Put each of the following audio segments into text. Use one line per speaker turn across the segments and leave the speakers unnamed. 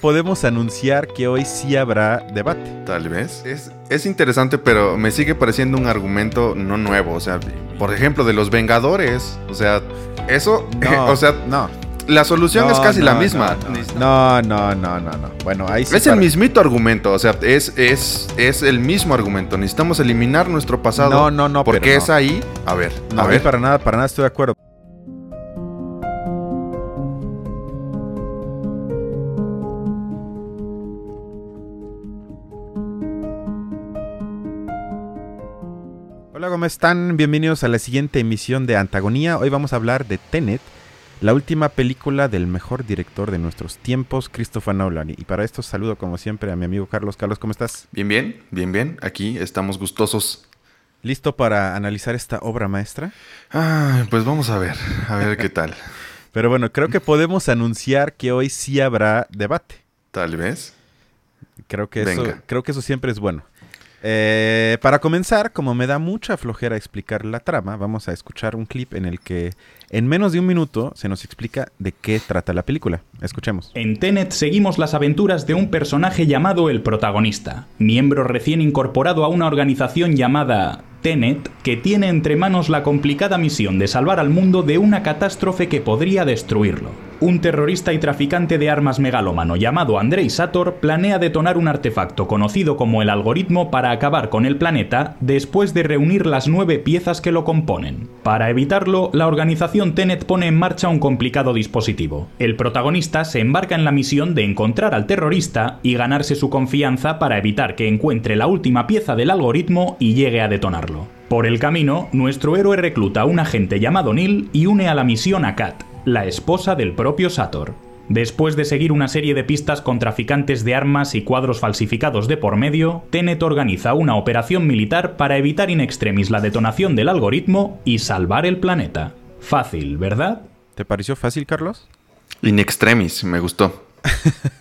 podemos anunciar que hoy sí habrá debate.
Tal vez. Es, es interesante, pero me sigue pareciendo un argumento no nuevo. O sea, por ejemplo, de los Vengadores. O sea, eso.
No,
o sea,
no.
La solución
No,
es casi
no,
la misma.
No, no, no, no, no. Bueno, ahí sí.
Es el mismito argumento, o sea, es, es, es el mismo argumento. Necesitamos eliminar nuestro pasado.
No, no, no,
Porque es ahí. A ver,
No,
a ver.
para nada, para nada estoy de acuerdo. Hola, ¿cómo están? Bienvenidos a la siguiente emisión de Antagonía. Hoy vamos a hablar de Tenet, la última película del mejor director de nuestros tiempos, Christopher Nolan. Y para esto saludo como siempre a mi amigo Carlos. Carlos, ¿cómo estás?
Bien, bien, bien, bien. Aquí estamos gustosos.
¿Listo para analizar esta obra maestra?
Ah, pues vamos a ver, a ver qué tal.
Pero bueno, creo que podemos anunciar que hoy sí habrá debate.
Tal vez.
Creo que eso, creo que eso siempre es bueno. Eh, para comenzar, como me da mucha flojera explicar la trama, vamos a escuchar un clip en el que en menos de un minuto se nos explica de qué trata la película. Escuchemos.
En Tenet seguimos las aventuras de un personaje llamado el protagonista, miembro recién incorporado a una organización llamada Tenet, que tiene entre manos la complicada misión de salvar al mundo de una catástrofe que podría destruirlo. Un terrorista y traficante de armas megalómano llamado Andrei Sator planea detonar un artefacto conocido como el algoritmo para acabar con el planeta después de reunir las nueve piezas que lo componen. Para evitarlo, la organización Tenet pone en marcha un complicado dispositivo. El protagonista se embarca en la misión de encontrar al terrorista y ganarse su confianza para evitar que encuentre la última pieza del algoritmo y llegue a detonarlo. Por el camino, nuestro héroe recluta a un agente llamado Neil y une a la misión a Kat, la esposa del propio Sator. Después de seguir una serie de pistas con traficantes de armas y cuadros falsificados de por medio, Tenet organiza una operación militar para evitar in extremis la detonación del algoritmo y salvar el planeta. Fácil, ¿verdad?
¿Te pareció fácil, Carlos?
In extremis, me gustó.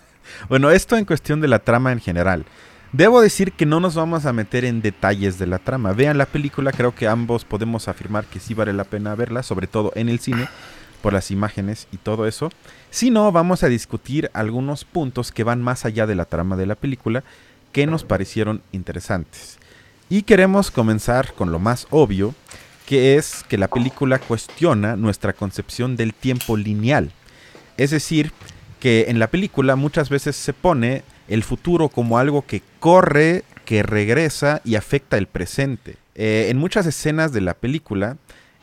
Bueno, esto en cuestión de la trama en general. Debo decir que no nos vamos a meter en detalles de la trama. Vean la película, creo que ambos podemos afirmar que sí vale la pena verla, sobre todo en el cine, por las imágenes y todo eso. Si no, vamos a discutir algunos puntos que van más allá de la trama de la película que nos parecieron interesantes. Y queremos comenzar con lo más obvio, que es que la película cuestiona nuestra concepción del tiempo lineal. Es decir, que en la película muchas veces se pone el futuro como algo que corre, que regresa y afecta el presente. Eh, en muchas escenas de la película,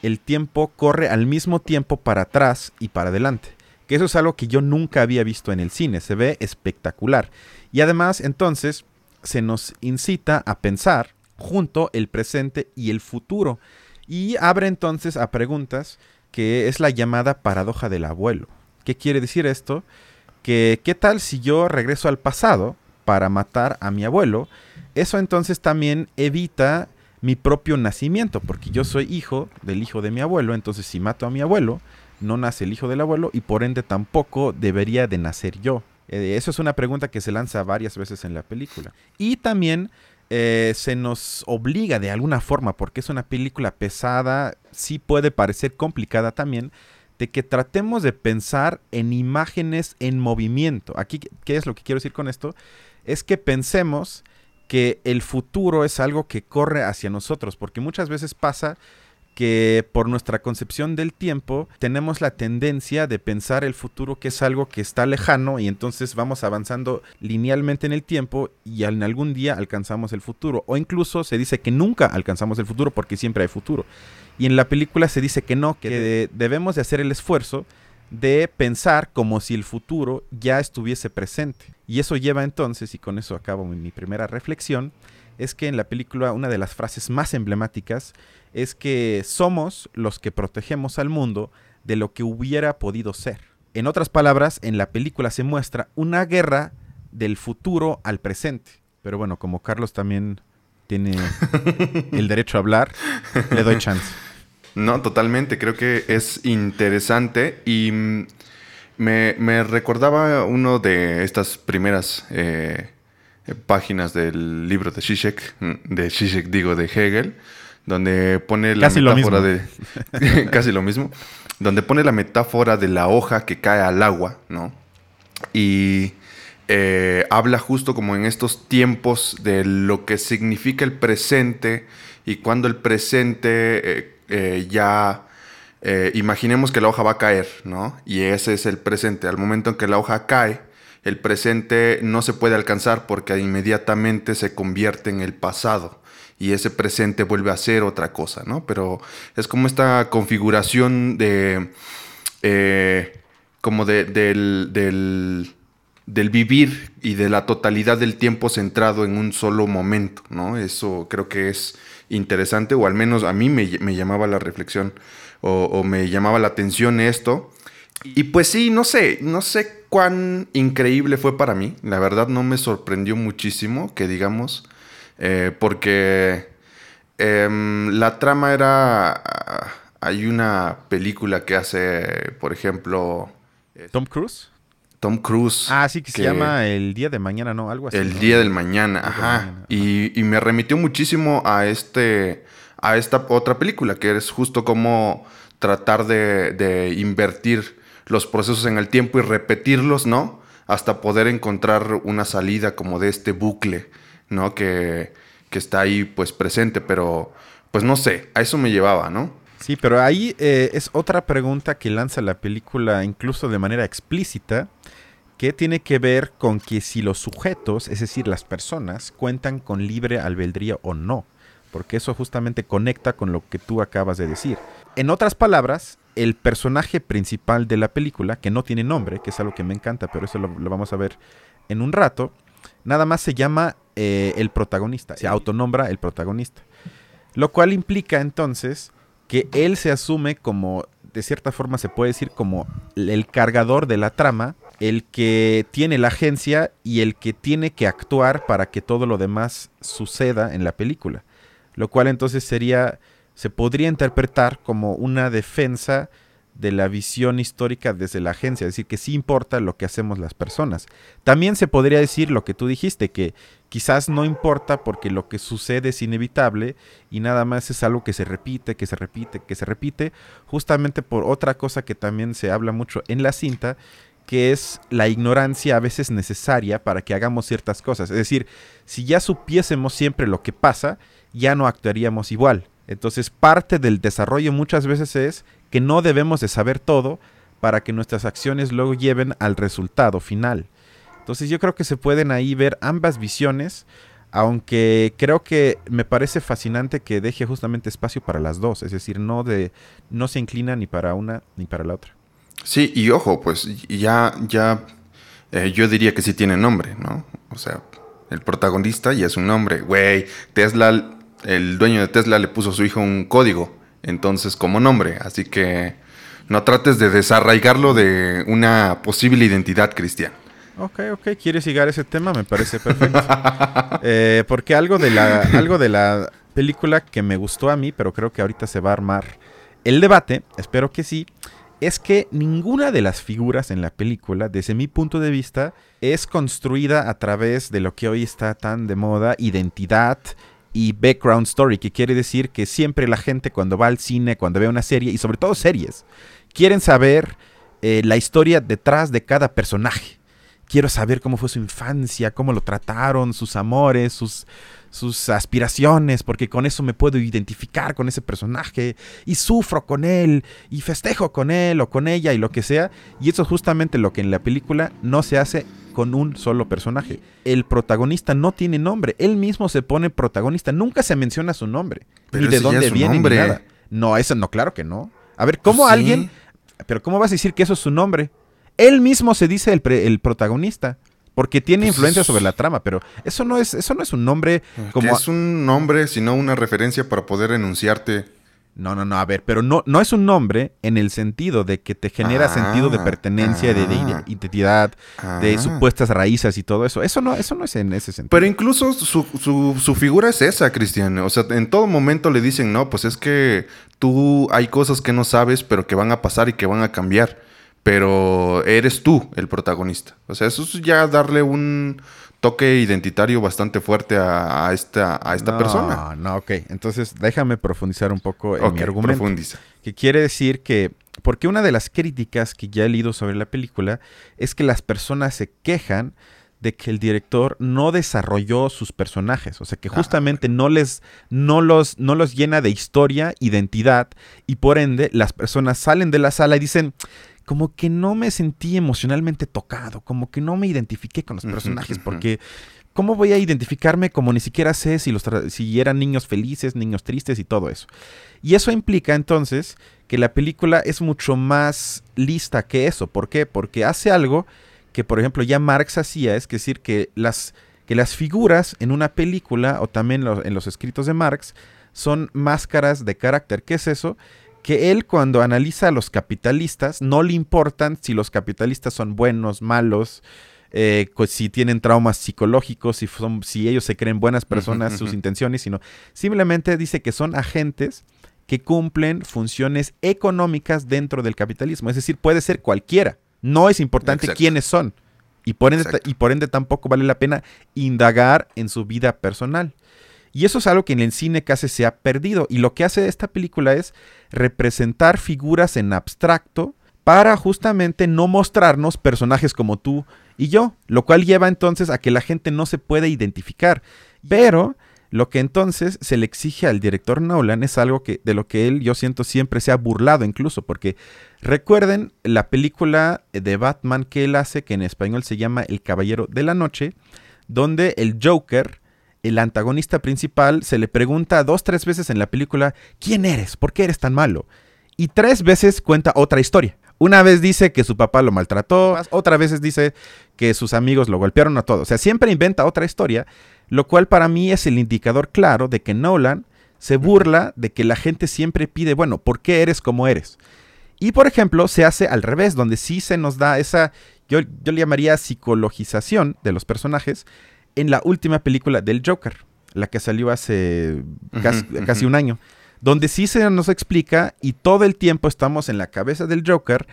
el tiempo corre al mismo tiempo para atrás y para adelante. Que eso es algo que yo nunca había visto en el cine, se ve espectacular. Y además, entonces, se nos incita a pensar junto el presente y el futuro. Y abre entonces a preguntas que es la llamada paradoja del abuelo. ¿Qué quiere decir esto? Que qué tal si yo regreso al pasado para matar a mi abuelo? Eso entonces también evita mi propio nacimiento, porque yo soy hijo del hijo de mi abuelo, entonces si mato a mi abuelo, no nace el hijo del abuelo y por ende tampoco debería de nacer yo. Eh, eso es una pregunta que se lanza varias veces en la película. Y también eh, se nos obliga de alguna forma, porque es una película pesada, sí puede parecer complicada también, de que tratemos de pensar en imágenes en movimiento. Aquí, ¿qué es lo que quiero decir con esto? Es que pensemos que el futuro es algo que corre hacia nosotros, porque muchas veces pasa que por nuestra concepción del tiempo tenemos la tendencia de pensar el futuro que es algo que está lejano y entonces vamos avanzando linealmente en el tiempo y en algún día alcanzamos el futuro. O incluso se dice que nunca alcanzamos el futuro porque siempre hay futuro. Y en la película se dice que no, que de- debemos de hacer el esfuerzo de pensar como si el futuro ya estuviese presente. Y eso lleva entonces, y con eso acabo mi, mi primera reflexión, es que en la película una de las frases más emblemáticas es que somos los que protegemos al mundo de lo que hubiera podido ser. En otras palabras, en la película se muestra una guerra del futuro al presente. Pero bueno, como Carlos también tiene el derecho a hablar, le doy chance.
No, totalmente. Creo que es interesante y me, me recordaba uno de estas primeras eh, páginas del libro de Zizek, mm, de Zizek digo, de Hegel, donde pone la
Casi lo
metáfora de... casi lo mismo. Donde pone la metáfora de la hoja que cae al agua, ¿no? Y eh, habla justo como en estos tiempos de lo que significa el presente y cuando el presente eh, eh, ya... imaginemos que la hoja va a caer, ¿no? Y ese es el presente. Al momento en que la hoja cae, el presente no se puede alcanzar porque inmediatamente se convierte en el pasado y ese presente vuelve a ser otra cosa, ¿no? Pero es como esta configuración de, eh, como de, del, del, vivir y de la totalidad del tiempo centrado en un solo momento, ¿no? Eso creo que es interesante, o al menos a mí me, llamaba la reflexión, o, o, me llamaba la atención esto. Y pues sí, no sé, no sé cuán increíble fue para mí, la verdad no me sorprendió muchísimo que digamos eh, porque em, la trama era... Hay una película que hace, por ejemplo...
Tom Cruise.
Tom Cruise.
Ah, sí, que, se llama El Día de Mañana, ¿no? Algo así.
El Día del Mañana, ajá. Y, me remitió muchísimo a este, a esta otra película, que es justo como tratar de, invertir los procesos en el tiempo y repetirlos, ¿no? Hasta poder encontrar una salida como de este bucle ¿no? Que, está ahí pues presente, pero pues no sé, a eso me llevaba, ¿no?
Sí, pero ahí eh, es otra pregunta que lanza la película incluso de manera explícita, que tiene que ver con que si los sujetos, es decir, las personas, cuentan con libre albedrío o no, porque eso justamente conecta con lo que tú acabas de decir. En otras palabras, el personaje principal de la película, que no tiene nombre, que es algo que me encanta, pero eso lo vamos a ver en un rato, nada más se llama eh, el protagonista, se autonombra el protagonista. Lo cual implica entonces que él se asume como, de cierta forma se puede decir como el cargador de la trama, el que tiene la agencia y el que tiene que actuar para que todo lo demás suceda en la película. Lo cual entonces sería, se podría interpretar como una defensa de la visión histórica desde la agencia, es decir, que sí importa lo que hacemos las personas. También se podría decir lo que tú dijiste, que quizás no importa porque lo que sucede es inevitable y nada más es algo que se repite, que se repite, que se repite, justamente por otra cosa que también se habla mucho en la cinta, que es la ignorancia a veces necesaria para que hagamos ciertas cosas. Es decir, si ya supiésemos siempre lo que pasa, ya no actuaríamos igual. Entonces parte del desarrollo muchas veces es que no debemos de saber todo para que nuestras acciones luego lleven al resultado final. Entonces yo creo que se pueden ahí ver ambas visiones, aunque creo que me parece fascinante que deje justamente espacio para las dos, es decir, no de no se inclina ni para una ni para la otra.
Sí, y ojo, pues ya ya eh, yo diría que sí tiene nombre, ¿no? O sea, el protagonista ya es un nombre, güey, Tesla el dueño de Tesla le puso a su hijo un código, entonces como nombre, así que no trates de desarraigarlo de una posible identidad cristiana.
Ok, ok, ¿quieres llegar a ese tema? Me parece perfecto. Eh, porque algo de, la, algo de la película que me gustó a mí, pero creo que ahorita se va a armar el debate, espero que sí, es que ninguna de las figuras en la película, desde mi punto de vista, es construida a través de lo que hoy está tan de moda, identidad, y background story, que quiere decir que siempre la gente cuando va al cine, cuando ve una serie, y sobre todo series, quieren saber eh, la historia detrás de cada personaje. Quiero saber cómo fue su infancia, cómo lo trataron, sus amores, sus, sus aspiraciones, porque con eso me puedo identificar con ese personaje y sufro con él y festejo con él o con ella y lo que sea. Y eso es justamente lo que en la película no se hace con un solo personaje. El protagonista no tiene nombre, él mismo se pone protagonista, nunca se menciona su nombre, ni de dónde viene ni nada. No, eso no, claro que no. A ver, ¿cómo pues alguien... Pero ¿cómo vas a decir que eso es su nombre? Él mismo se dice el, el protagonista porque tiene pues influencia sobre la trama, pero eso no es, eso no es un nombre como.
es un nombre, sino una referencia para poder enunciarte.
No, no, no, a ver, pero no, no es un nombre en el sentido de que te genera sentido de ah, pertenencia, de, ah. identidad, de ah. supuestas raíces y todo eso. Eso no, eso no es en ese sentido.
Pero incluso su, su, su figura es esa, Cristian. O sea, en todo momento le dicen, no, pues es que tú hay cosas que no sabes, pero que van a pasar y que van a cambiar pero eres tú el protagonista. O sea, eso es ya darle un toque identitario bastante fuerte a, esta, a esta persona.
No, no, ok. Entonces déjame profundizar un poco en mi argumento. Profundiza. Que quiere decir que, porque una de las críticas que ya he leído sobre la película es que las personas se quejan de que el director no desarrolló sus personajes, o sea que ah, justamente no les no los no los llena de historia, identidad y por ende las personas salen de la sala y dicen como que no me sentí emocionalmente tocado, como que no me identifiqué con los personajes porque ¿cómo voy a identificarme como ni siquiera sé si, los si eran niños felices, niños tristes y todo eso? Y eso implica entonces que la película es mucho más lista que eso. ¿Por qué? Porque hace algo que, por ejemplo, ya Marx hacía, es decir, que las, que las figuras en una película o también en los escritos de Marx son máscaras de carácter. ¿Qué es eso? Que él cuando analiza a los capitalistas no le importan si los capitalistas son buenos, malos, eh, si tienen traumas psicológicos, si, son, si ellos se creen buenas personas, sus intenciones, sino simplemente dice que son agentes que cumplen funciones económicas dentro del capitalismo. Es decir, puede ser cualquiera. No es importante quiénes son. Y por, ende, y por ende tampoco vale la pena indagar en su vida personal. Y eso es algo que en el cine casi se ha perdido. Y lo que hace esta película es representar figuras en abstracto para justamente no mostrarnos personajes como tú y yo, lo cual lleva entonces a que la gente no se puede identificar. Pero lo que entonces se le exige al director Nolan es algo que de lo que él yo siento siempre se ha burlado incluso porque recuerden la película de Batman que él hace que en español se llama El Caballero de la Noche, donde el Joker el antagonista principal se le pregunta dos, tres veces en la película, ¿quién eres? ¿Por qué eres tan malo? Y tres veces cuenta otra historia. Una vez dice que su papá lo maltrató, otra vez dice que sus amigos lo golpearon a todos. O sea, siempre inventa otra historia, lo cual para mí es el indicador claro de que Nolan se burla de que la gente siempre pide, bueno, ¿por qué eres como eres? Y por ejemplo, se hace al revés, donde sí se nos da esa, yo, yo le llamaría psicologización de los personajes en la última película del Joker, la que salió hace casi un año donde sí se nos explica y todo el tiempo estamos en la cabeza del Joker,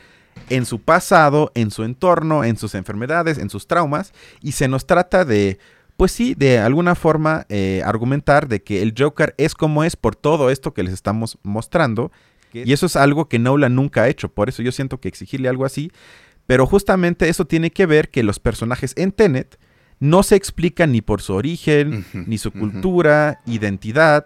en su pasado, en su entorno, en sus enfermedades, en sus traumas, y se nos trata de, pues sí, de alguna forma eh, argumentar de que el Joker es como es por todo esto que les estamos mostrando, y eso es algo que Nolan nunca ha hecho, por eso yo siento que exigirle algo así, pero justamente eso tiene que ver que los personajes en Tenet no se explican ni por su origen, ni su cultura, identidad,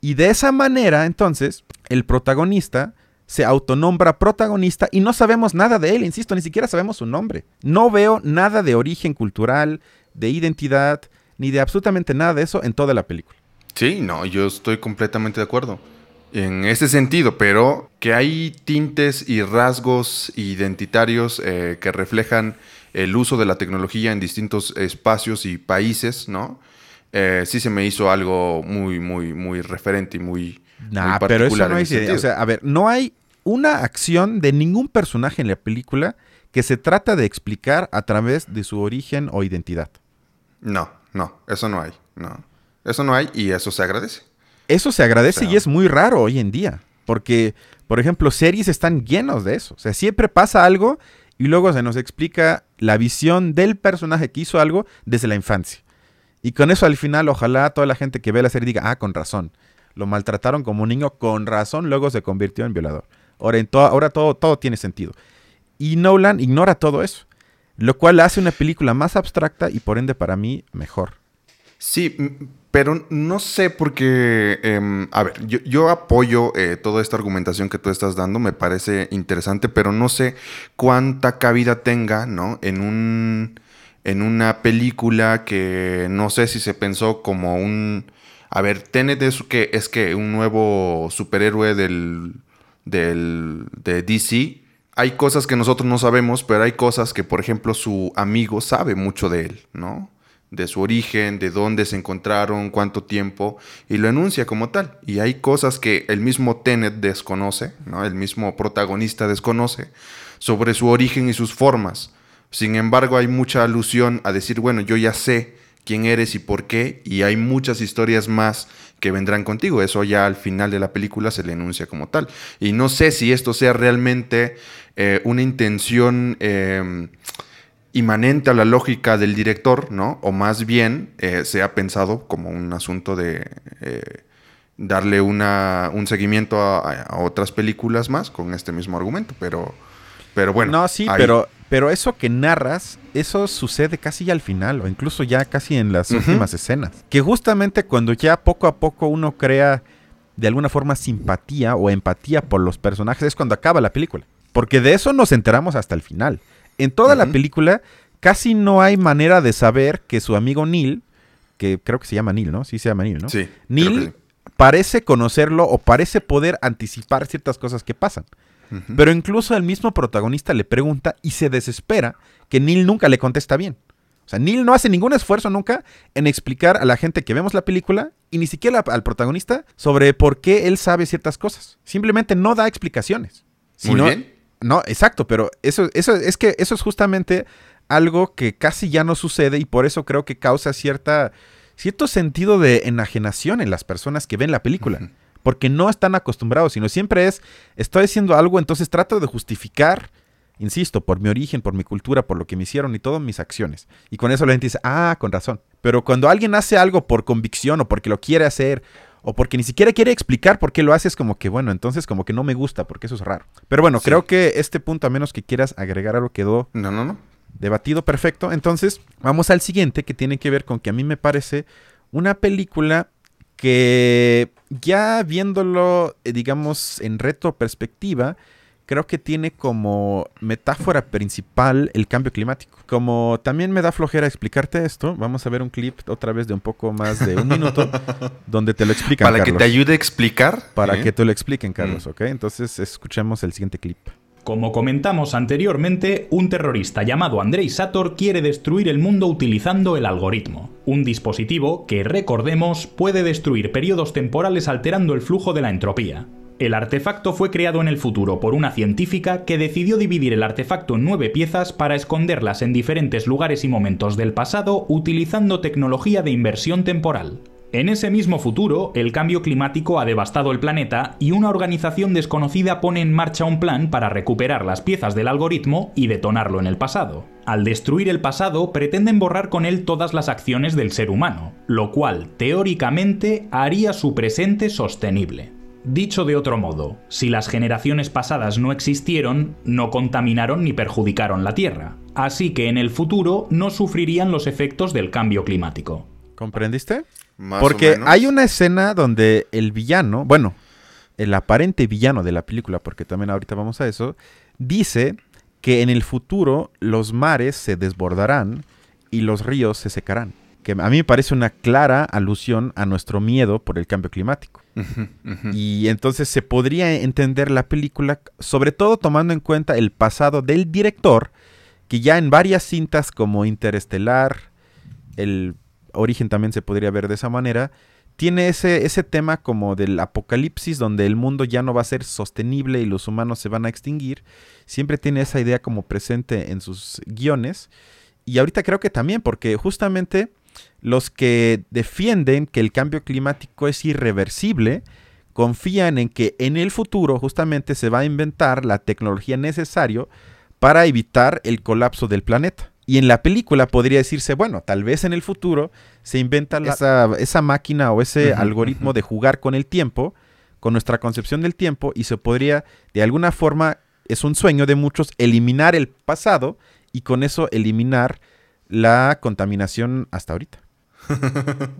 y de esa manera, entonces, el protagonista se autonombra protagonista y no sabemos nada de él, insisto, ni siquiera sabemos su nombre. No veo nada de origen cultural, de identidad, ni de absolutamente nada de eso en toda la película.
Sí, no, yo estoy completamente de acuerdo en ese sentido, pero que hay tintes y rasgos identitarios eh, que reflejan el uso de la tecnología en distintos espacios y países, ¿no? Eh, sí se me hizo algo muy, muy, muy referente y muy,
nah, Pero eso no hay, o sea, a ver, no hay una acción de ningún personaje en la película que se trata de explicar a través de su origen o identidad.
No, no, eso no hay, no. Eso no hay y eso se agradece.
Eso se agradece y es muy raro hoy en día, porque, por ejemplo, series están llenos de eso. O sea, siempre pasa algo y luego se nos explica la visión del personaje que hizo algo desde la infancia. Y con eso al final, ojalá toda la gente que ve la serie diga, ah, con razón. Lo maltrataron como un niño, con razón, luego se convirtió en violador. Ahora, en ahora todo, todo tiene sentido. Y Nolan ignora todo eso, lo cual hace una película más abstracta y por ende para mí mejor.
Sí, pero no sé porque, em, a ver, yo, apoyo eh, toda esta argumentación que tú estás dando, me parece interesante, pero no sé cuánta cabida tenga, ¿no? En un en una película que no sé si se pensó como un... A ver, Tenet es que, es que un nuevo superhéroe del, del, de DC. Hay cosas que nosotros no sabemos, pero hay cosas que, por ejemplo, su amigo sabe mucho de él, ¿no? De su origen, de dónde se encontraron, cuánto tiempo, y lo enuncia como tal. Y hay cosas que el mismo Tenet desconoce, ¿no? El mismo protagonista desconoce sobre su origen y sus formas. Sin embargo, hay mucha alusión a decir, bueno, yo ya sé quién eres y por qué, y hay muchas historias más que vendrán contigo. Eso ya al final de la película se le enuncia como tal. Y no sé si esto sea realmente eh, una intención em, inmanente a la lógica del director, ¿no? O más bien eh, se ha pensado como un asunto de eh, darle una, un seguimiento a, otras películas más con este mismo argumento, pero, pero bueno.
No, sí, pero Pero eso que narras, eso sucede casi ya al final, o incluso ya casi en las últimas escenas. Que justamente cuando ya poco a poco uno crea de alguna forma simpatía o empatía por los personajes es cuando acaba la película. Porque de eso nos enteramos hasta el final. En toda la película casi no hay manera de saber que su amigo Neil, que creo que se llama Neil, ¿no? Sí se llama Neil, ¿no?
Sí.
Neil
sí.
parece conocerlo o parece poder anticipar ciertas cosas que pasan. Pero incluso el mismo protagonista le pregunta y se desespera que Neil nunca le contesta bien. O sea, Neil no hace ningún esfuerzo nunca en explicar a la gente que vemos la película y ni siquiera al protagonista sobre por qué él sabe ciertas cosas. Simplemente no da explicaciones.
Muy
Sino-
bien.
No, exacto, pero eso, eso es que eso es justamente algo que casi ya no sucede y por eso creo que causa cierta, cierto sentido de enajenación en las personas que ven la película. Porque no están acostumbrados, sino siempre es, estoy haciendo algo, entonces trato de justificar, insisto, por mi origen, por mi cultura, por lo que me hicieron y todas mis acciones. Y con eso la gente dice, ah, con razón. Pero cuando alguien hace algo por convicción o porque lo quiere hacer, o porque ni siquiera quiere explicar por qué lo hace, es como que, bueno, entonces como que no me gusta, porque eso es raro. Pero bueno,
Sí.
creo que este punto, a menos que quieras agregar algo, quedó
No, no, no.
debatido perfecto. Entonces, vamos al siguiente que tiene que ver con que a mí me parece una película que ya viéndolo, eh, digamos, en retroperspectiva, creo que tiene como metáfora principal el cambio climático. Como también me da flojera explicarte esto, vamos a ver un clip otra vez de un poco más de un minuto donde te lo explican.
Para que te ayude a explicar.
Para
¿eh?
que te lo expliquen, Carlos, ¿ok? Entonces escuchemos el siguiente clip.
Como comentamos anteriormente, un terrorista llamado Andrei Sator quiere destruir el mundo utilizando el algoritmo, un dispositivo que, recordemos, puede destruir periodos temporales alterando el flujo de la entropía. El artefacto fue creado en el futuro por una científica que decidió dividir el artefacto en nueve piezas para esconderlas en diferentes lugares y momentos del pasado utilizando tecnología de inversión temporal. En ese mismo futuro, el cambio climático ha devastado el planeta y una organización desconocida pone en marcha un plan para recuperar las piezas del algoritmo y detonarlo en el pasado. Al destruir el pasado, pretenden borrar con él todas las acciones del ser humano, lo cual, teóricamente, haría su presente sostenible. Dicho de otro modo, si las generaciones pasadas no existieron, no contaminaron ni perjudicaron la Tierra, así que en el futuro no sufrirían los efectos del cambio climático.
¿Comprendiste?
Más o
Porque
menos.
hay una escena donde el villano, bueno, el aparente villano de la película, porque también ahorita vamos a eso, dice que en el futuro los mares se desbordarán y los ríos se secarán. Que a mí me parece una clara alusión a nuestro miedo por el cambio climático. Y entonces se podría entender la película, sobre todo tomando en cuenta el pasado del director, que ya en varias cintas como Interestelar, el origen también se podría ver de esa manera, tiene ese, ese tema como del apocalipsis donde el mundo ya no va a ser sostenible y los humanos se van a extinguir. Siempre tiene esa idea como presente en sus guiones. Y ahorita creo que también, porque justamente los que defienden que el cambio climático es irreversible, confían en que en el futuro justamente se va a inventar la tecnología necesaria para evitar el colapso del planeta. Y en la película podría decirse, bueno, tal vez en el futuro se inventa la- esa, esa máquina o ese algoritmo de jugar con el tiempo, con nuestra concepción del tiempo, y se podría, de alguna forma, es un sueño de muchos, eliminar el pasado y con eso eliminar la contaminación hasta ahorita.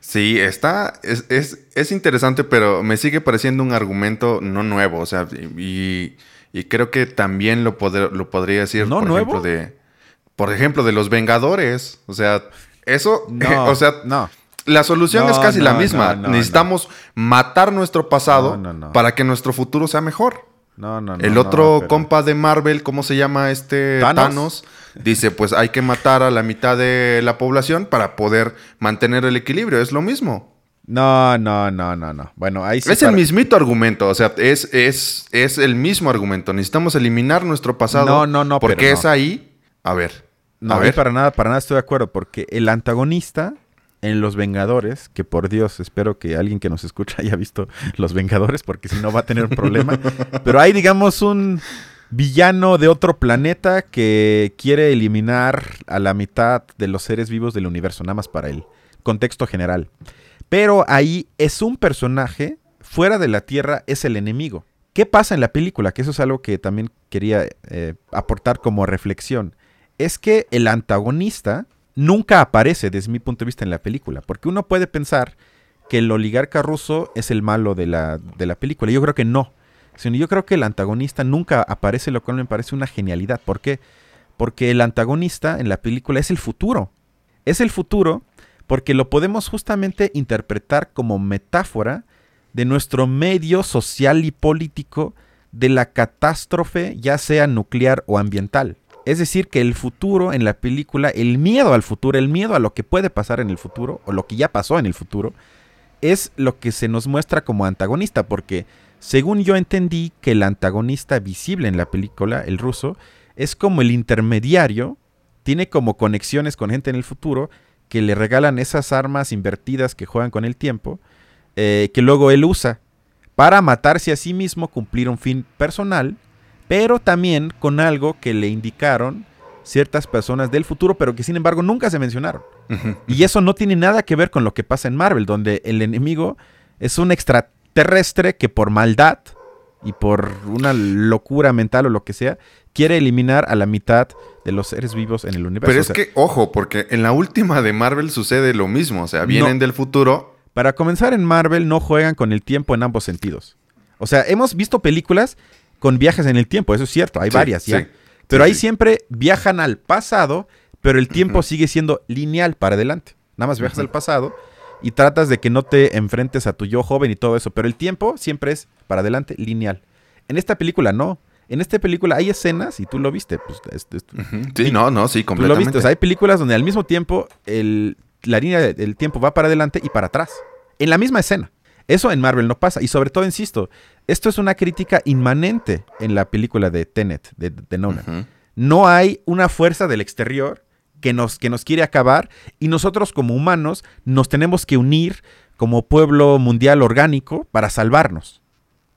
Sí, está, es, es, es interesante, pero me sigue pareciendo un argumento no nuevo, o sea, y, y creo que también lo, poder- lo podría decir,
¿No
por
nuevo?
ejemplo, de, por ejemplo, de los Vengadores, o sea, eso,
No,
o sea,
no.
la solución
No,
es casi la misma. Necesitamos matar nuestro pasado para que nuestro futuro sea mejor.
No, no, no.
El otro
pero-
compa de Marvel, ¿cómo se llama este
¿Thanos?
Thanos? Dice, pues hay que matar a la mitad de la población para poder mantener el equilibrio. Es lo mismo.
No, no, no, no, no. Bueno, ahí sí.
es el mismito argumento. O sea, es, es, es el mismo argumento. Necesitamos eliminar nuestro pasado.
No, no, no,
Porque
pero no.
es ahí. A ver.
No,
a ver.
para nada, para nada estoy de acuerdo, porque el antagonista en Los Vengadores, que por Dios, espero que alguien que nos escucha haya visto Los Vengadores, porque si no va a tener un problema. Pero hay, digamos, un villano de otro planeta que quiere eliminar a la mitad de los seres vivos del universo, nada más para el contexto general. Pero ahí es un personaje, fuera de la Tierra es el enemigo. ¿Qué pasa en la película? Que eso es algo que también quería eh, aportar como reflexión. Es que el antagonista nunca aparece desde mi punto de vista en la película, porque uno puede pensar que el oligarca ruso es el malo de la, de la película. Yo creo que no. Sino yo creo que el antagonista nunca aparece, lo cual me parece una genialidad. ¿Por qué? Porque el antagonista en la película es el futuro. Es el futuro porque lo podemos justamente interpretar como metáfora de nuestro medio social y político de la catástrofe, ya sea nuclear o ambiental. Es decir, que el futuro en la película, el miedo al futuro, el miedo a lo que puede pasar en el futuro, o lo que ya pasó en el futuro, es lo que se nos muestra como antagonista, porque según yo entendí que el antagonista visible en la película, el ruso, es como el intermediario, tiene como conexiones con gente en el futuro, que le regalan esas armas invertidas que juegan con el tiempo, eh, que luego él usa para matarse a sí mismo, cumplir un fin personal, pero también con algo que le indicaron ciertas personas del futuro, pero que sin embargo nunca se mencionaron. Y eso no tiene nada que ver con lo que pasa en Marvel, donde el enemigo es un extraterrestre que por maldad y por una locura mental o lo que sea, quiere eliminar a la mitad de los seres vivos en el universo.
Pero es que, ojo, porque en la última de Marvel sucede lo mismo, o sea, vienen del futuro.
Para comenzar, en Marvel no juegan con el tiempo en ambos sentidos. O sea, hemos visto películas con viajes en el tiempo, eso es cierto, hay varias ya. Pero ahí siempre viajan al pasado, pero el tiempo sigue siendo lineal para adelante. Nada más viajas al pasado y tratas de que no te enfrentes a tu yo joven y todo eso, pero el tiempo siempre es para adelante lineal. En esta película no. En esta película hay escenas, y tú lo viste, pues,
Sí, no, no, sí, completamente.
Tú lo viste, o sea, hay películas donde al mismo tiempo el, la línea del tiempo va para adelante y para atrás. En la misma escena. Eso en Marvel no pasa. Y sobre todo, insisto, esto es una crítica inmanente en la película de Tenet, de, de Nolan. No hay una fuerza del exterior que nos, que nos quiere acabar y nosotros como humanos nos tenemos que unir como pueblo mundial orgánico para salvarnos.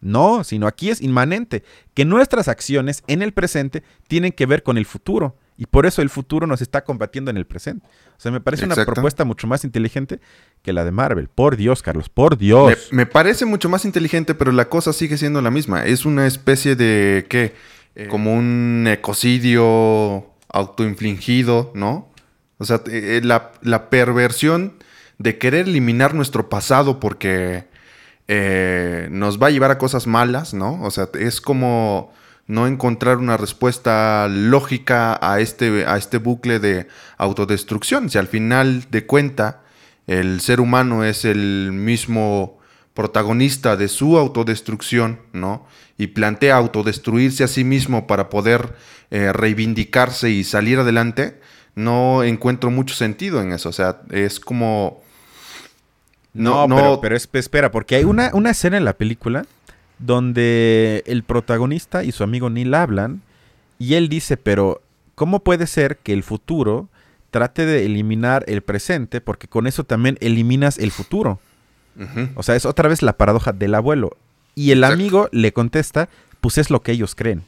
No, sino aquí es inmanente que nuestras acciones en el presente tienen que ver con el futuro y por eso el futuro nos está combatiendo en el presente. O sea, me parece una propuesta mucho más inteligente que la de Marvel. Por Dios, Carlos, por Dios.
Me, parece mucho más inteligente, pero la cosa sigue siendo la misma. Es una especie de, ¿qué? Eh, como un ecocidio autoinfligido, ¿no? O sea, eh, la, la perversión de querer eliminar nuestro pasado porque eh, nos va a llevar a cosas malas, ¿no? O sea, es como no encontrar una respuesta lógica a este, a este bucle de autodestrucción. Si al final de cuenta el ser humano es el mismo protagonista de su autodestrucción, ¿no? Y plantea autodestruirse a sí mismo para poder eh, reivindicarse y salir adelante, no encuentro mucho sentido en eso. O sea, es como
no, no, Pero, espera, porque hay una, una escena en la película donde el protagonista y su amigo Neil hablan y él dice, pero ¿cómo puede ser que el futuro trate de eliminar el presente porque con eso también eliminas el futuro? O sea, es otra vez la paradoja del abuelo. Y el amigo le contesta, pues es lo que ellos creen.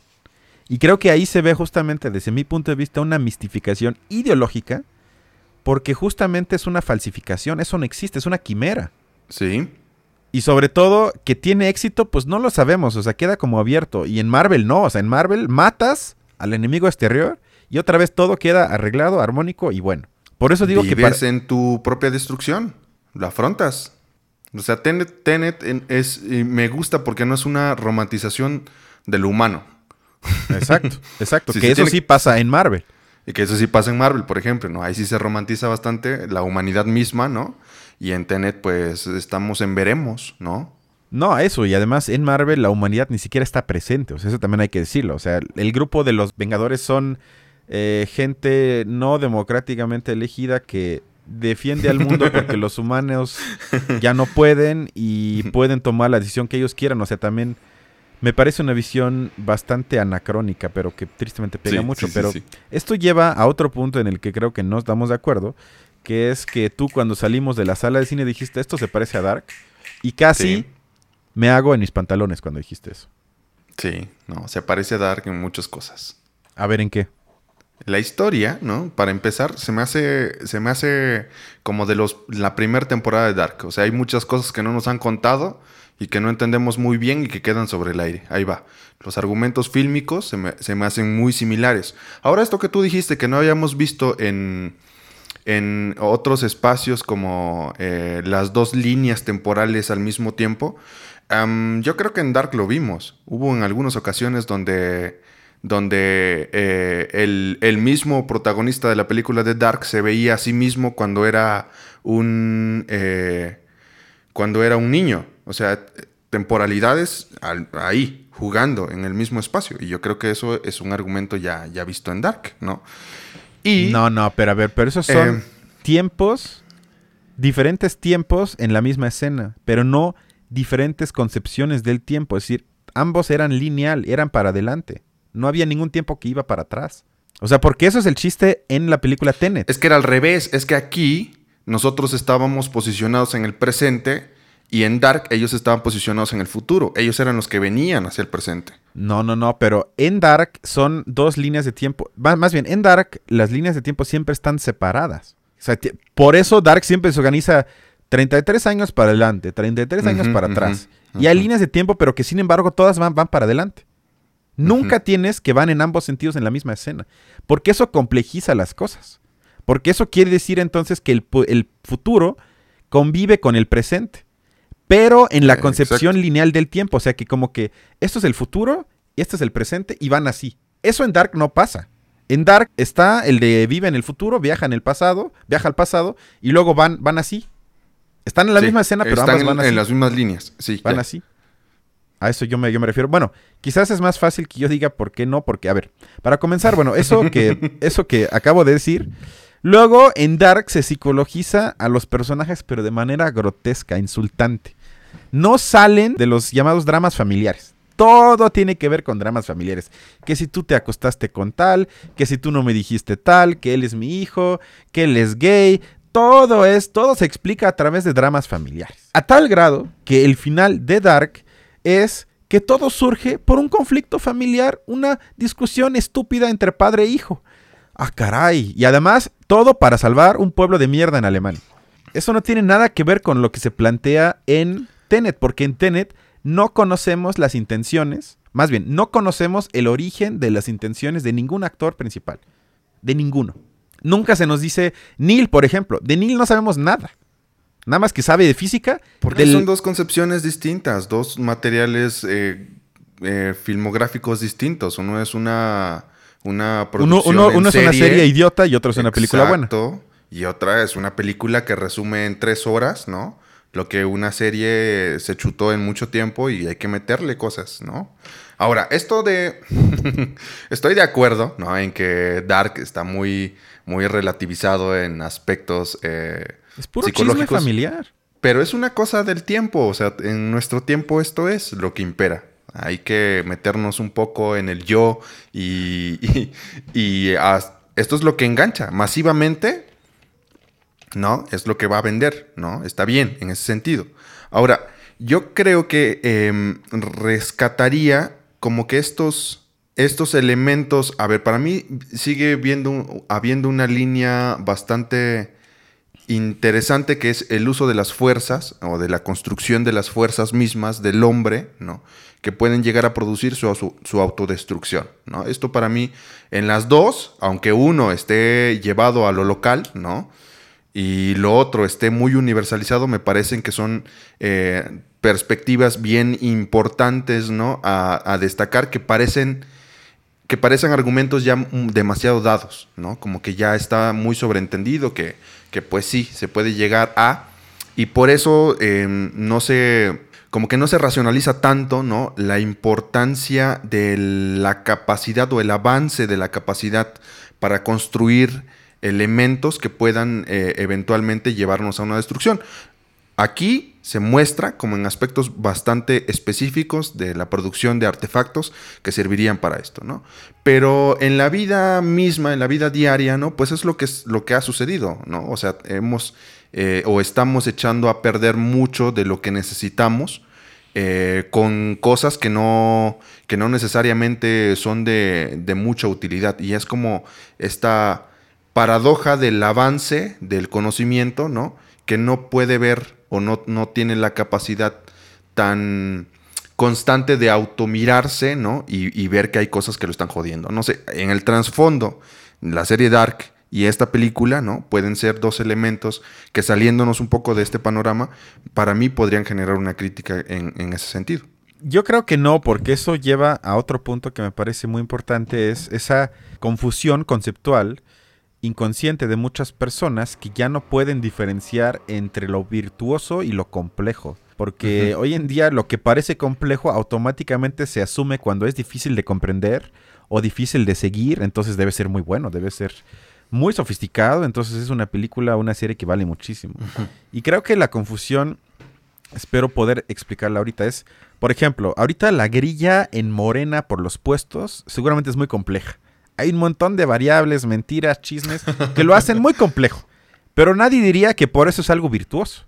Y creo que ahí se ve justamente desde mi punto de vista una mistificación ideológica porque justamente es una falsificación, eso no existe, es una quimera.
Sí.
Y sobre todo, que tiene éxito, pues no lo sabemos, o sea, queda como abierto. Y en Marvel no, o sea, en Marvel matas al enemigo exterior y otra vez todo queda arreglado, armónico y bueno. Por eso digo
que...
Vives
en tu propia destrucción, lo afrontas. O sea, Tenet, Tenet es, me gusta porque no es una romantización de lo humano.
Exacto, exacto. que eso sí pasa en Marvel.
Y que eso sí pasa en Marvel, por ejemplo, ¿no? Ahí sí se romantiza bastante la humanidad misma, ¿no? Y en Tenet, pues, estamos en veremos, ¿no?
No, eso, y además en Marvel la humanidad ni siquiera está presente, o sea, eso también hay que decirlo. O sea, el grupo de los Vengadores son eh, gente no democráticamente elegida que defiende al mundo porque los humanos ya no pueden y pueden tomar la decisión que ellos quieran. O sea, también me parece una visión bastante anacrónica, pero que tristemente pega mucho. pero esto lleva a otro punto en el que creo que no estamos de acuerdo, que es que tú cuando salimos de la sala de cine dijiste, esto se parece a Dark, y casi me hago en mis pantalones cuando dijiste eso.
Sí, no, se parece a Dark en muchas cosas.
A ver, ¿en qué?
La historia, ¿no? Para empezar, se me hace, se me hace como de los, la primera temporada de Dark. O sea, hay muchas cosas que no nos han contado y que no entendemos muy bien y que quedan sobre el aire. Ahí va. Los argumentos fílmicos se me, se me hacen muy similares. Ahora esto que tú dijiste que no habíamos visto en, en otros espacios como eh, las dos líneas temporales al mismo tiempo, yo creo que en Dark lo vimos. Hubo en algunas ocasiones donde, donde eh, el, el mismo protagonista de la película de Dark se veía a sí mismo cuando era un, eh, cuando era un niño. O sea, temporalidades al- ahí, jugando en el mismo espacio. Y yo creo que eso es un argumento ya, ya visto en Dark, ¿no? Y
No, no, pero a ver, pero esos son
Eh,
tiempos, diferentes tiempos en la misma escena, pero no diferentes concepciones del tiempo. Es decir, ambos eran lineal, eran para adelante. No había ningún tiempo que iba para atrás. O sea, porque eso es el chiste en la película Tenet.
Es que era al revés, es que aquí nosotros estábamos posicionados en el presente y en Dark ellos estaban posicionados en el futuro. Ellos eran los que venían hacia el presente.
No, no, no, pero en Dark son dos líneas de tiempo. Más bien, en Dark las líneas de tiempo siempre están separadas. O sea, ti- por eso Dark siempre se organiza 33 años para adelante, 33 años para atrás. Y hay líneas de tiempo, pero que sin embargo todas van, van para adelante. Nunca tienes que van en ambos sentidos en la misma escena. Porque eso complejiza las cosas. Porque eso quiere decir entonces que el, futuro convive con el presente. Pero en la
Eh,
concepción
exacto.
lineal del tiempo. O sea que como que esto es el futuro y este es el presente y van así. Eso en Dark no pasa. En Dark está el de vive en el futuro, viaja en el pasado, viaja al pasado y luego van, van así. Están en la
Sí,
misma escena, pero
están
ambas van
en,
así.
en las mismas líneas. Sí,
Van
ya.
así. A eso yo me, yo me refiero. Bueno, quizás es más fácil que yo diga por qué no, porque, a ver, para comenzar, bueno, eso que, eso que acabo de decir. Luego, en Dark se psicologiza a los personajes, pero de manera grotesca, insultante. No salen de los llamados dramas familiares. Todo tiene que ver con dramas familiares. Que si tú te acostaste con tal, que si tú no me dijiste tal, que él es mi hijo, que él es gay. Todo es, todo se explica a través de dramas familiares. A tal grado que el final de Dark es que todo surge por un conflicto familiar, una discusión estúpida entre padre e hijo. Ah, caray. Y además, todo para salvar un pueblo de mierda en Alemania. Eso no tiene nada que ver con lo que se plantea en Tenet, porque en Tenet no conocemos las intenciones, más bien, no conocemos el origen de las intenciones de ningún actor principal. De ninguno. Nunca se nos dice Neil, por ejemplo. De Neil no sabemos nada. Nada más que sabe de física.
Porque
del-
son dos concepciones distintas, dos materiales eh, eh, filmográficos distintos. Uno es una, una producción
uno-
en
uno es una serie idiota y otro es una película buena.
Y otra es una película que resume en tres horas, ¿no? Lo que una serie se chutó en mucho tiempo y hay que meterle cosas, ¿no? Ahora, esto de... Estoy de acuerdo, ¿no? En que Dark está muy, muy relativizado en aspectos eh,
Es puro chisme familiar.
Pero es una cosa del tiempo, o sea, en nuestro tiempo esto es lo que impera. Hay que meternos un poco en el yo y, y, esto es lo que engancha masivamente, ¿no? Es lo que va a vender, ¿no? Está bien en ese sentido. Ahora, yo creo que em, rescataría como que estos, estos elementos, a ver, para mí sigue viendo, habiendo una línea bastante interesante que es el uso de las fuerzas o de la construcción de las fuerzas mismas del hombre, ¿no? Que pueden llegar a producir su, su- su autodestrucción, ¿no? Esto para mí, en las dos, aunque uno esté llevado a lo local, ¿no? Y lo otro esté muy universalizado, me parecen que son eh, perspectivas bien importantes, ¿no? A, a destacar que parecen que parecen argumentos ya demasiado dados, ¿no? Como que ya está muy sobreentendido que, que pues sí, se puede llegar a... Y por eso eh, no se... Como que no se racionaliza tanto, ¿no? La importancia de la capacidad o el avance de la capacidad para construir elementos que puedan eh, eventualmente llevarnos a una destrucción. Aquí se muestra como en aspectos bastante específicos de la producción de artefactos que servirían para esto, ¿no? Pero en la vida misma, en la vida diaria, ¿no? Pues es lo que, es, lo que ha sucedido, ¿no? O sea, hemos eh, o estamos echando a perder mucho de lo que necesitamos eh, con cosas que no, que no necesariamente son de, de mucha utilidad. Y es como esta paradoja del avance del conocimiento, ¿no? Que no puede ver o no, no tiene la capacidad tan constante de automirarse, ¿no? Y, ver que hay cosas que lo están jodiendo. No sé, en el trasfondo, la serie Dark y esta película, ¿no? Pueden ser dos elementos que saliéndonos un poco de este panorama, para mí podrían generar una crítica en, en ese sentido.
Yo creo que no, porque eso lleva a otro punto que me parece muy importante, es esa confusión conceptual inconsciente de muchas personas que ya no pueden diferenciar entre lo virtuoso y lo complejo. Porque hoy en día lo que parece complejo automáticamente se asume cuando es difícil de comprender o difícil de seguir, entonces debe ser muy bueno, debe ser muy sofisticado, entonces es una película, una serie que vale muchísimo. Y creo que la confusión, espero poder explicarla ahorita, es, por ejemplo, ahorita la grilla en Morena por los puestos seguramente es muy compleja. Hay un montón de variables, mentiras, chismes, que lo hacen muy complejo. Pero nadie diría que por eso es algo virtuoso.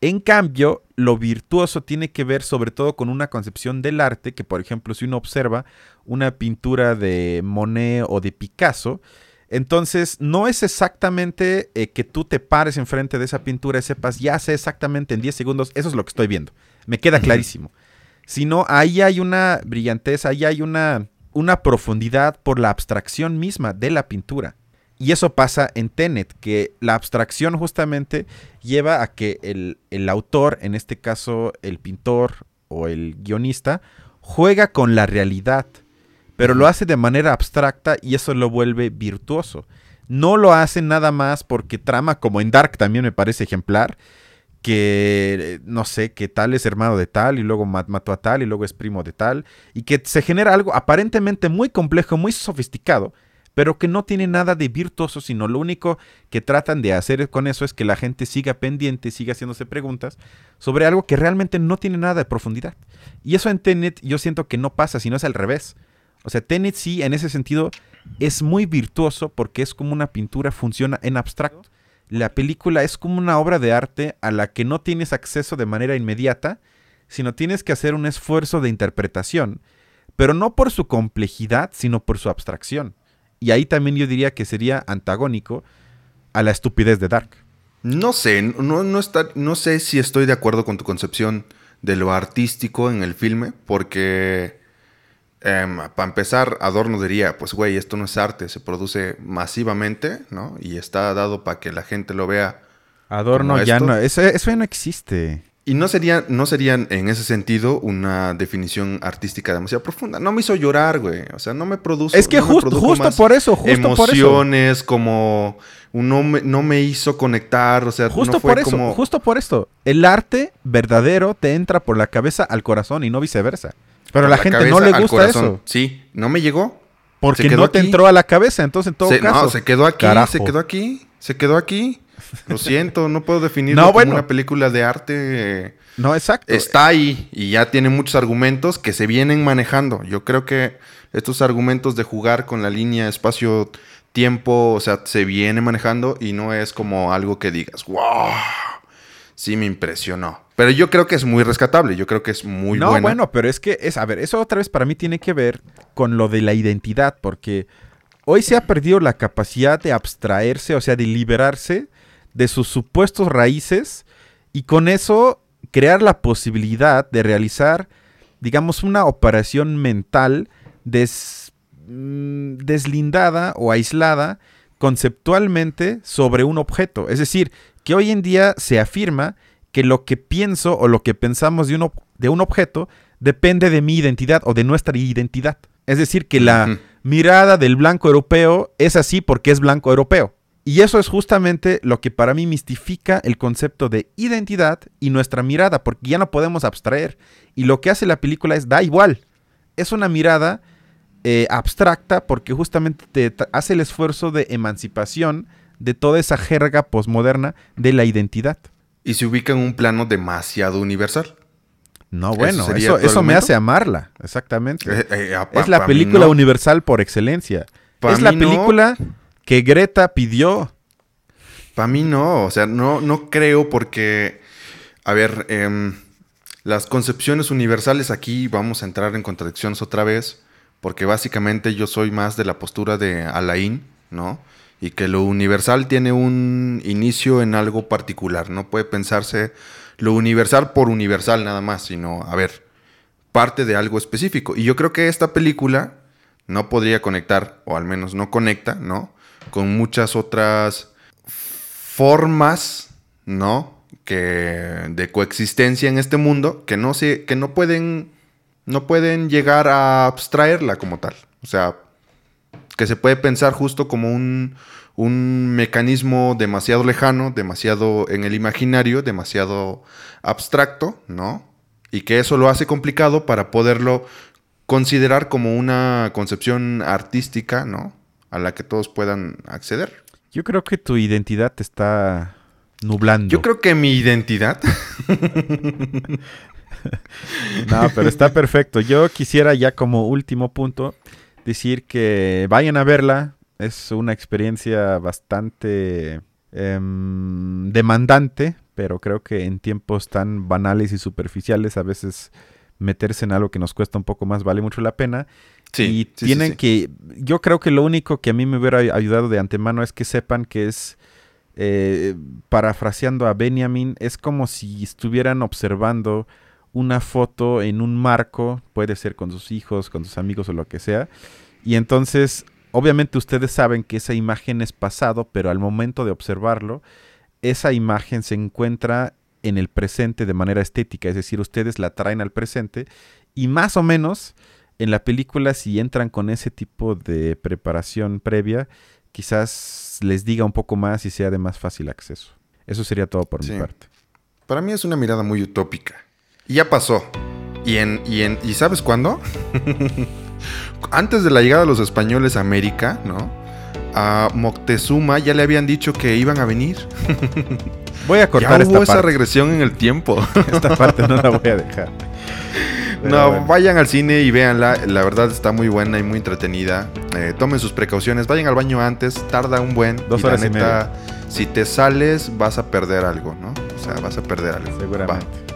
En cambio, lo virtuoso tiene que ver sobre todo con una concepción del arte, que por ejemplo si uno observa una pintura de Monet o de Picasso, entonces no es exactamente eh, que tú te pares enfrente de esa pintura y sepas, ya sé exactamente en 10 segundos, eso es lo que estoy viendo, me queda clarísimo. Sino ahí hay una brillantez, ahí hay una, una profundidad por la abstracción misma de la pintura. Y eso pasa en Tenet, que la abstracción justamente lleva a que el, el, autor, en este caso el pintor o el guionista, juega con la realidad, pero lo hace de manera abstracta y eso lo vuelve virtuoso. No lo hace nada más porque trama, como en Dark también me parece ejemplar, que no sé, que tal es hermano de tal y luego mató a tal y luego es primo de tal, y que se genera algo aparentemente muy complejo, muy sofisticado, pero que no tiene nada de virtuoso, sino lo único que tratan de hacer con eso es que la gente siga pendiente, siga haciéndose preguntas sobre algo que realmente no tiene nada de profundidad. Y eso en Tenet yo siento que no pasa, sino es al revés. O sea, Tenet sí, en ese sentido, es muy virtuoso porque es como una pintura, funciona en abstracto. La película es como una obra de arte a la que no tienes acceso de manera inmediata, sino tienes que hacer un esfuerzo de interpretación, pero no por su complejidad, sino por su abstracción. Y ahí también yo diría que sería antagónico a la estupidez de Dark.
No sé, no, no, está, no sé si estoy de acuerdo con tu concepción de lo artístico en el filme, porque eh, para empezar, Adorno diría, pues güey, esto no es arte, se produce masivamente, ¿no? Y está dado para que la gente lo vea.
Adorno ya no, eso, eso ya no existe.
Y no sería, no serían en ese sentido una definición artística demasiado profunda. No me hizo llorar, güey. O sea, no me produce.
Es que
no
justo, justo por eso, justo
emociones,
por eso.
como no me, no me hizo conectar. O sea,
justo
no fue
por eso,
como...
justo por esto. El arte verdadero te entra por la cabeza al corazón y no viceversa. Pero a la, la gente no le gusta eso.
Sí, no me llegó.
Porque no te aquí. entró a la cabeza, entonces en todo
se,
caso.
No, se quedó aquí, Carajo. se quedó aquí, se quedó aquí. Lo siento, no puedo definirlo
no,
como
bueno.
una película de arte.
No, exacto.
Está ahí y ya tiene muchos argumentos que se vienen manejando. Yo creo que estos argumentos de jugar con la línea espacio-tiempo, o sea, se viene manejando y no es como algo que digas, wow, sí me impresionó. Pero yo creo que es muy rescatable, yo creo que es muy
no,
buena.
bueno, pero es que, es, a ver, eso otra vez para mí tiene que ver con lo de la identidad, porque hoy se ha perdido la capacidad de abstraerse, o sea, de liberarse de sus supuestos raíces y con eso crear la posibilidad de realizar, digamos, una operación mental des, mm, deslindada o aislada conceptualmente sobre un objeto. Es decir, que hoy en día se afirma que lo que pienso o lo que pensamos de un, de un objeto depende de mi identidad o de nuestra identidad. Es decir, que la uh -huh. mirada del blanco europeo es así porque es blanco europeo. Y eso es justamente lo que para mí mistifica el concepto de identidad y nuestra mirada, porque ya no podemos abstraer. Y lo que hace la película es da igual. Es una mirada eh, abstracta porque justamente te hace el esfuerzo de emancipación de toda esa jerga posmoderna de la identidad.
Y se ubica en un plano demasiado universal.
No, bueno, eso, eso, eso me hace amarla, exactamente.
Eh, eh, pa,
es la película no. universal por excelencia.
Pa
es la película
no.
que Greta pidió.
Para mí no, o sea, no, no creo porque, a ver, eh, las concepciones universales aquí vamos a entrar en contradicciones otra vez, porque básicamente yo soy más de la postura de Alain, ¿no? Y que lo universal tiene un inicio en algo particular, no puede pensarse lo universal por universal nada más, sino, a ver, parte de algo específico. Y yo creo que esta película no podría conectar, o al menos no conecta, ¿no? Con muchas otras formas, ¿no? Que de coexistencia en este mundo que no se, que no pueden, no pueden llegar a abstraerla como tal. O sea, que se puede pensar justo como un, un mecanismo demasiado lejano, demasiado en el imaginario, demasiado abstracto, ¿no? Y que eso lo hace complicado para poderlo considerar como una concepción artística, ¿no? A la que todos puedan acceder.
Yo creo que tu identidad te está nublando.
Yo creo que mi identidad.
no, pero está perfecto. Yo quisiera ya como último punto decir que vayan a verla. Es una experiencia bastante em, demandante, pero creo que en tiempos tan banales y superficiales a veces meterse en algo que nos cuesta un poco más vale mucho la pena. Sí, y tienen que, yo creo que lo único que a mí me hubiera ayudado de antemano es que sepan que es, eh, parafraseando a Benjamin, es como si estuvieran observando una foto en un marco, puede ser con sus hijos, con sus amigos o lo que sea. Y entonces, obviamente ustedes saben que esa imagen es pasado, pero al momento de observarlo, esa imagen se encuentra en el presente de manera estética, es decir, ustedes la traen al presente y más o menos en la película si entran con ese tipo de preparación previa, quizás les diga un poco más y sea de más fácil acceso. Eso sería todo por mi parte.
Para mí es una mirada muy utópica. Y ya pasó. ¿Y, en, y, en, ¿y sabes cuándo? Antes de la llegada de los españoles a América, ¿no? A Moctezuma ya le habían dicho que iban a venir.
Voy a cortar
ya hubo esa regresión en el tiempo.
Esta parte no la voy a dejar.
no, vayan al cine y véanla. La verdad está muy buena y muy entretenida. Eh, tomen sus precauciones. Vayan al baño antes. Tarda un buen.
Dos horas y, media.
Si te sales, vas a perder algo, ¿no? O sea, vas a perder algo.
Seguramente.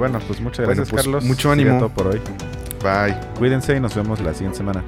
Bueno, pues muchas gracias,
pues,
Carlos.
Mucho ánimo.
por hoy.
Bye.
Cuídense y nos vemos la siguiente semana.